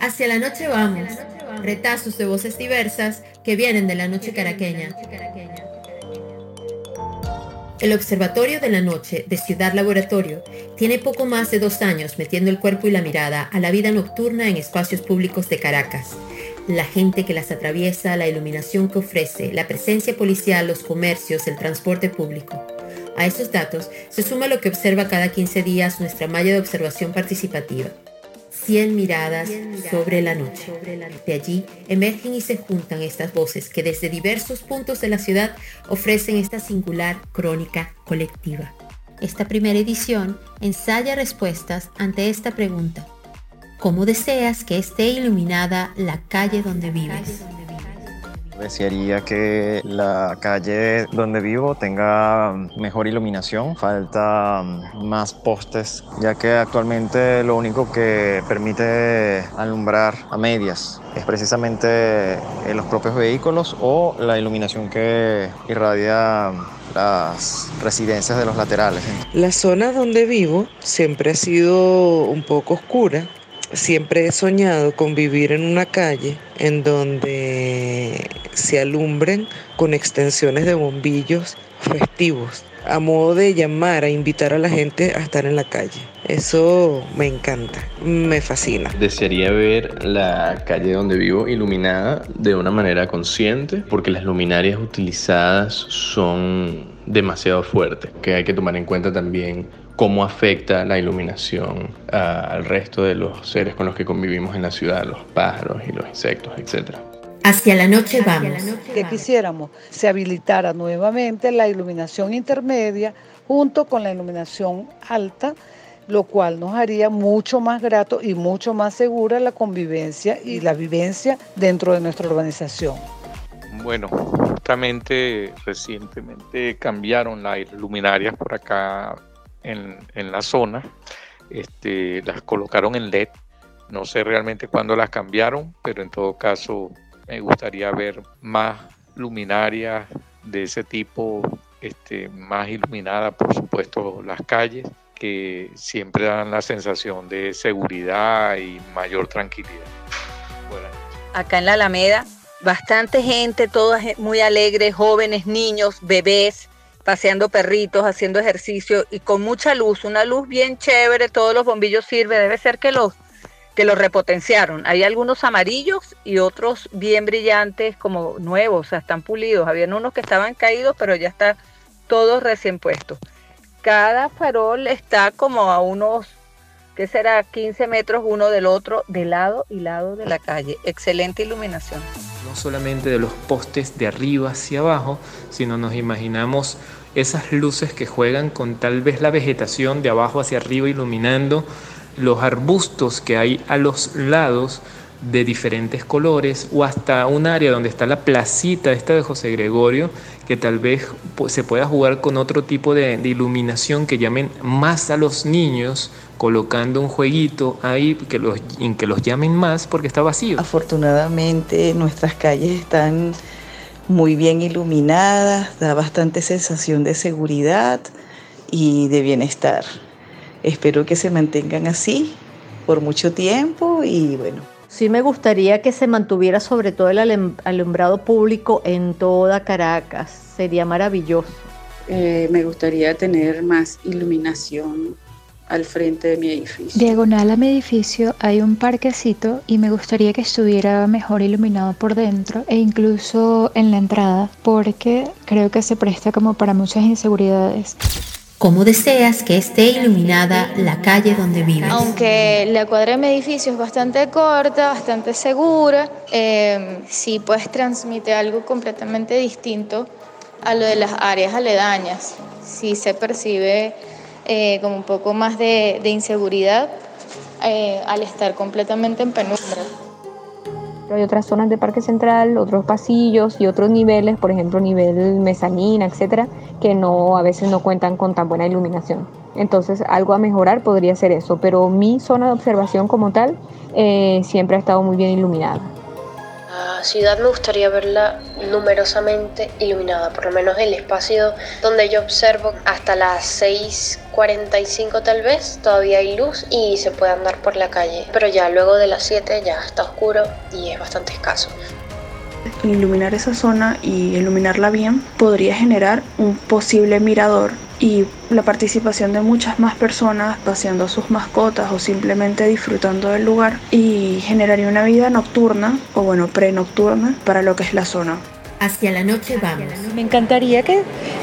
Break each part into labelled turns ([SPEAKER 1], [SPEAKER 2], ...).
[SPEAKER 1] Hacia la noche vamos, retazos de voces diversas que vienen de la noche caraqueña. El Observatorio de la Noche de Ciudad Laboratorio tiene poco más de dos años metiendo el cuerpo y la mirada a la vida nocturna en espacios públicos de Caracas. La gente que las atraviesa, la iluminación que ofrece, la presencia policial, los comercios, el transporte público. A esos datos se suma lo que observa cada 15 días nuestra malla de observación participativa. 100 miradas sobre la noche. De allí emergen y se juntan estas voces que desde diversos puntos de la ciudad ofrecen esta singular crónica colectiva. Esta primera edición ensaya respuestas ante esta pregunta. ¿Cómo deseas que esté iluminada la calle donde vives?
[SPEAKER 2] Desearía que la calle donde vivo tenga mejor iluminación, falta más postes, ya que actualmente lo único que permite alumbrar a medias es precisamente los propios vehículos o la iluminación que irradia las residencias de los laterales.
[SPEAKER 3] La zona donde vivo siempre ha sido un poco oscura Siempre he soñado con vivir en una calle en donde se alumbren con extensiones de bombillos festivos, a modo de llamar, a invitar a la gente a estar en la calle. Eso me encanta, me fascina.
[SPEAKER 4] Desearía ver la calle donde vivo iluminada de una manera consciente, porque las luminarias utilizadas son demasiado fuertes, que hay que tomar en cuenta también cómo afecta la iluminación al resto de los seres con los que convivimos en la ciudad, los pájaros y los insectos, etc.
[SPEAKER 1] Hacia la noche vamos.
[SPEAKER 5] Que quisiéramos se habilitara nuevamente la iluminación intermedia junto con la iluminación alta, lo cual nos haría mucho más grato y mucho más segura la convivencia y la vivencia dentro de nuestra urbanización.
[SPEAKER 6] Bueno, justamente recientemente cambiaron las luminarias por acá en, la zona, este, las colocaron en LED. No sé realmente cuándo las cambiaron, pero en todo caso me gustaría ver más luminarias de ese tipo, este, más iluminadas, por supuesto, las calles, que siempre dan la sensación de seguridad y mayor tranquilidad.
[SPEAKER 7] Acá en la Alameda, bastante gente, todas muy alegres, jóvenes, niños, bebés, paseando perritos, haciendo ejercicio y con mucha luz, una luz bien chévere, todos los bombillos sirven, debe ser que los que los repotenciaron. Hay algunos amarillos y otros bien brillantes como nuevos, o sea, están pulidos. Habían unos que estaban caídos, pero ya está todos recién puestos. Cada farol está como a unos, ¿qué será? 15 metros uno del otro, de lado y lado de la calle. Excelente iluminación.
[SPEAKER 8] No solamente de los postes de arriba hacia abajo, sino nos imaginamos esas luces que juegan con tal vez la vegetación de abajo hacia arriba iluminando los arbustos que hay a los lados de diferentes colores o hasta un área donde está la placita esta de José Gregorio que tal vez se pueda jugar con otro tipo de, iluminación que llamen más a los niños colocando un jueguito ahí que los, en que los llamen más porque está vacío.
[SPEAKER 3] Afortunadamente nuestras calles están muy bien iluminadas, da bastante sensación de seguridad y de bienestar. Espero que se mantengan así por mucho tiempo y bueno.
[SPEAKER 9] Sí me gustaría que se mantuviera sobre todo el alumbrado público en toda Caracas, sería maravilloso.
[SPEAKER 10] Eh, me gustaría tener más iluminación al frente de mi edificio.
[SPEAKER 11] Diagonal a mi edificio hay un parquecito y me gustaría que estuviera mejor iluminado por dentro e incluso en la entrada porque creo que se presta como para muchas inseguridades.
[SPEAKER 1] ¿Cómo deseas que esté iluminada la calle donde vives?
[SPEAKER 11] Aunque la cuadra de mi edificio es bastante corta, bastante segura, eh, sí pues transmite algo completamente distinto a lo de las áreas aledañas. Sí se percibe eh, como un poco más de, inseguridad eh, al estar completamente en penumbra.
[SPEAKER 9] Hay otras zonas de Parque Central, otros pasillos y otros niveles, por ejemplo nivel mezanina, etcétera, que no a veces no cuentan con tan buena iluminación. Entonces algo a mejorar podría ser eso, pero mi zona de observación como tal eh, siempre ha estado muy bien iluminada.
[SPEAKER 12] La ciudad me gustaría verla numerosamente iluminada, por lo menos el espacio donde yo observo hasta las 6.45 tal vez, todavía hay luz y se puede andar por la calle, pero ya luego de las 7 ya está oscuro y es bastante escaso.
[SPEAKER 13] Iluminar esa zona y iluminarla bien podría generar un posible mirador y la participación de muchas más personas paseando a sus mascotas o simplemente disfrutando del lugar y generaría una vida nocturna o bueno pre-nocturna para lo que es la zona.
[SPEAKER 1] Hacia la noche vamos.
[SPEAKER 14] Me encantaría que,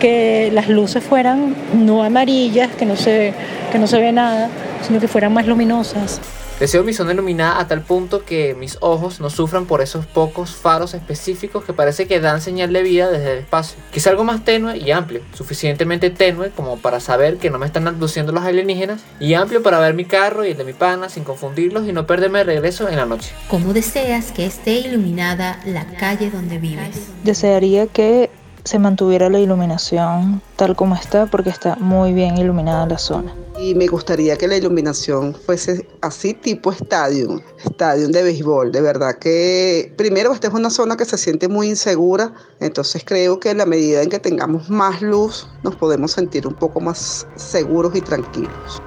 [SPEAKER 14] que las luces fueran no amarillas, que no, se, que no se ve nada, sino que fueran más luminosas.
[SPEAKER 15] Deseo mi zona iluminada a tal punto que mis ojos no sufran por esos pocos faros específicos que parece que dan señal de vida desde el espacio. Quizá algo más tenue y amplio, suficientemente tenue como para saber que no me están abduciendo los alienígenas y amplio para ver mi carro y el de mi pana sin confundirlos y no perderme de regreso en la noche.
[SPEAKER 1] ¿Cómo deseas que esté iluminada la calle donde vives?
[SPEAKER 16] Desearía que se mantuviera la iluminación tal como está porque está muy bien iluminada la zona.
[SPEAKER 17] Y me gustaría que la iluminación fuese así tipo estadio, estadio de béisbol. De verdad que primero esta es una zona que se siente muy insegura, entonces creo que en la medida en que tengamos más luz nos podemos sentir un poco más seguros y tranquilos.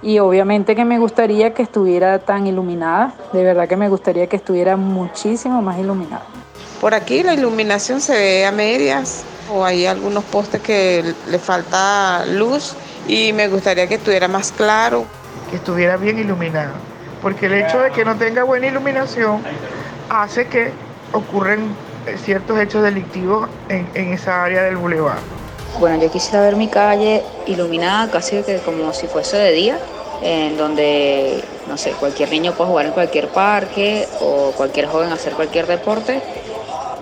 [SPEAKER 18] Y obviamente que me gustaría que estuviera tan iluminada, de verdad que me gustaría que estuviera muchísimo más iluminada.
[SPEAKER 3] Por aquí la iluminación se ve a medias o hay algunos postes que le falta luz y me gustaría que estuviera más claro.
[SPEAKER 19] Que estuviera bien iluminado, porque el hecho de que no tenga buena iluminación hace que ocurren ciertos hechos delictivos en, en esa área del bulevar.
[SPEAKER 20] Bueno, yo quisiera ver mi calle iluminada casi que como si fuese de día, en donde, no sé, cualquier niño puede jugar en cualquier parque o cualquier joven hacer cualquier deporte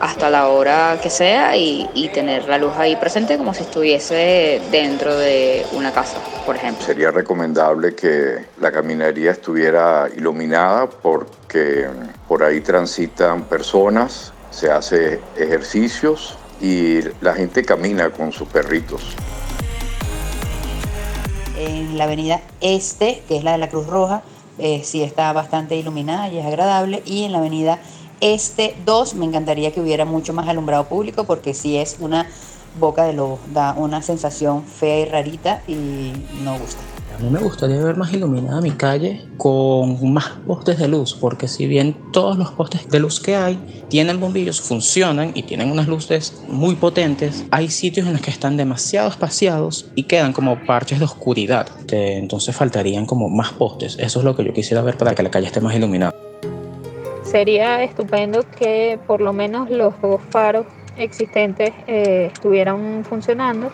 [SPEAKER 20] hasta la hora que sea y, y, tener la luz ahí presente como si estuviese dentro de una casa, por ejemplo.
[SPEAKER 21] Sería recomendable que la caminaría estuviera iluminada porque por ahí transitan personas, se hace ejercicios y la gente camina con sus perritos.
[SPEAKER 20] En la avenida Este, que es la de la Cruz Roja, eh, sí está bastante iluminada y es agradable, y en la avenida este 2 me encantaría que hubiera mucho más alumbrado público porque si es una boca de lobo, da una sensación fea y rarita y no gusta.
[SPEAKER 22] A mí me gustaría ver más iluminada mi calle con más postes de luz, porque si bien todos los postes de luz que hay tienen bombillos, funcionan y tienen unas luces muy potentes, hay sitios en los que están demasiado espaciados y quedan como parches de oscuridad. Entonces faltarían como más postes. Eso es lo que yo quisiera ver para que la calle esté más iluminada
[SPEAKER 9] sería estupendo que por lo menos los dos faros existentes eh, estuvieran funcionando.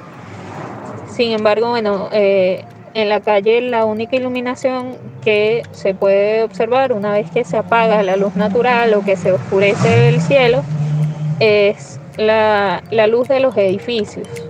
[SPEAKER 9] Sin embargo, bueno, eh, en la calle la única iluminación que se puede observar una vez que se apaga la luz natural o que se oscurece el cielo es la, la luz de los edificios.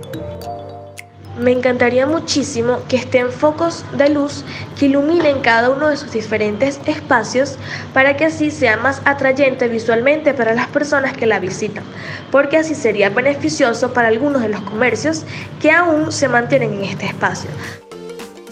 [SPEAKER 23] Me encantaría muchísimo que estén focos de luz que iluminen cada uno de sus diferentes espacios para que así sea más atrayente visualmente para las personas que la visitan, porque así sería beneficioso para algunos de los comercios que aún se mantienen en este espacio.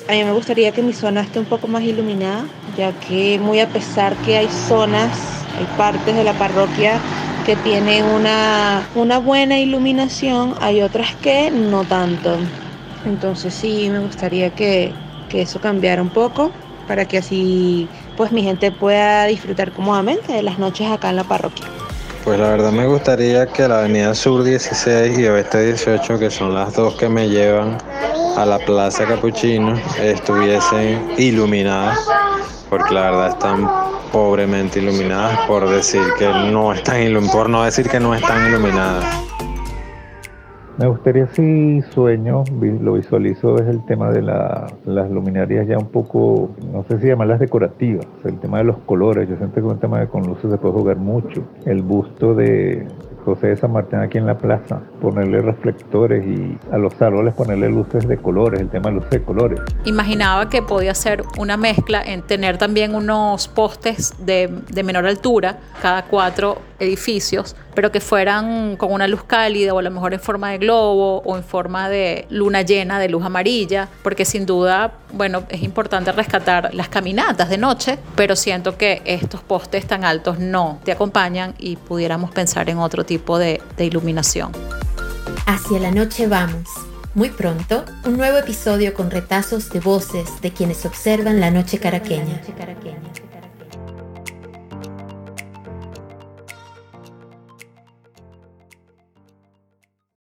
[SPEAKER 24] A mí me gustaría que mi zona esté un poco más iluminada, ya que muy a pesar que hay zonas, hay partes de la parroquia que tienen una, una buena iluminación, hay otras que no tanto. Entonces sí, me gustaría que, que eso cambiara un poco para que así pues mi gente pueda disfrutar cómodamente de las noches acá en la parroquia.
[SPEAKER 25] Pues la verdad me gustaría que la avenida Sur 16 y Oeste 18, que son las dos que me llevan a la Plaza Capuchino, estuviesen iluminadas, porque la verdad están pobremente iluminadas por decir que no están por no decir que no están iluminadas.
[SPEAKER 26] Me gustaría si sueño, lo visualizo es el tema de la, las luminarias ya un poco, no sé si llamarlas decorativas, el tema de los colores, yo siento que el tema de con luces se puede jugar mucho. El busto de José de San Martín aquí en la plaza, ponerle reflectores y a los árboles ponerle luces de colores, el tema de luces de colores.
[SPEAKER 27] Imaginaba que podía ser una mezcla en tener también unos postes de menor altura, cada cuatro edificios, pero que fueran con una luz cálida o a lo mejor en forma de globo o en forma de luna llena de luz amarilla, porque sin duda bueno, es importante rescatar las caminatas de noche, pero siento que estos postes tan altos no te acompañan y pudiéramos pensar en otro tipo de, iluminación.
[SPEAKER 1] Hacia la noche vamos. Muy pronto, un nuevo episodio con retazos de voces de quienes observan la noche caraqueña.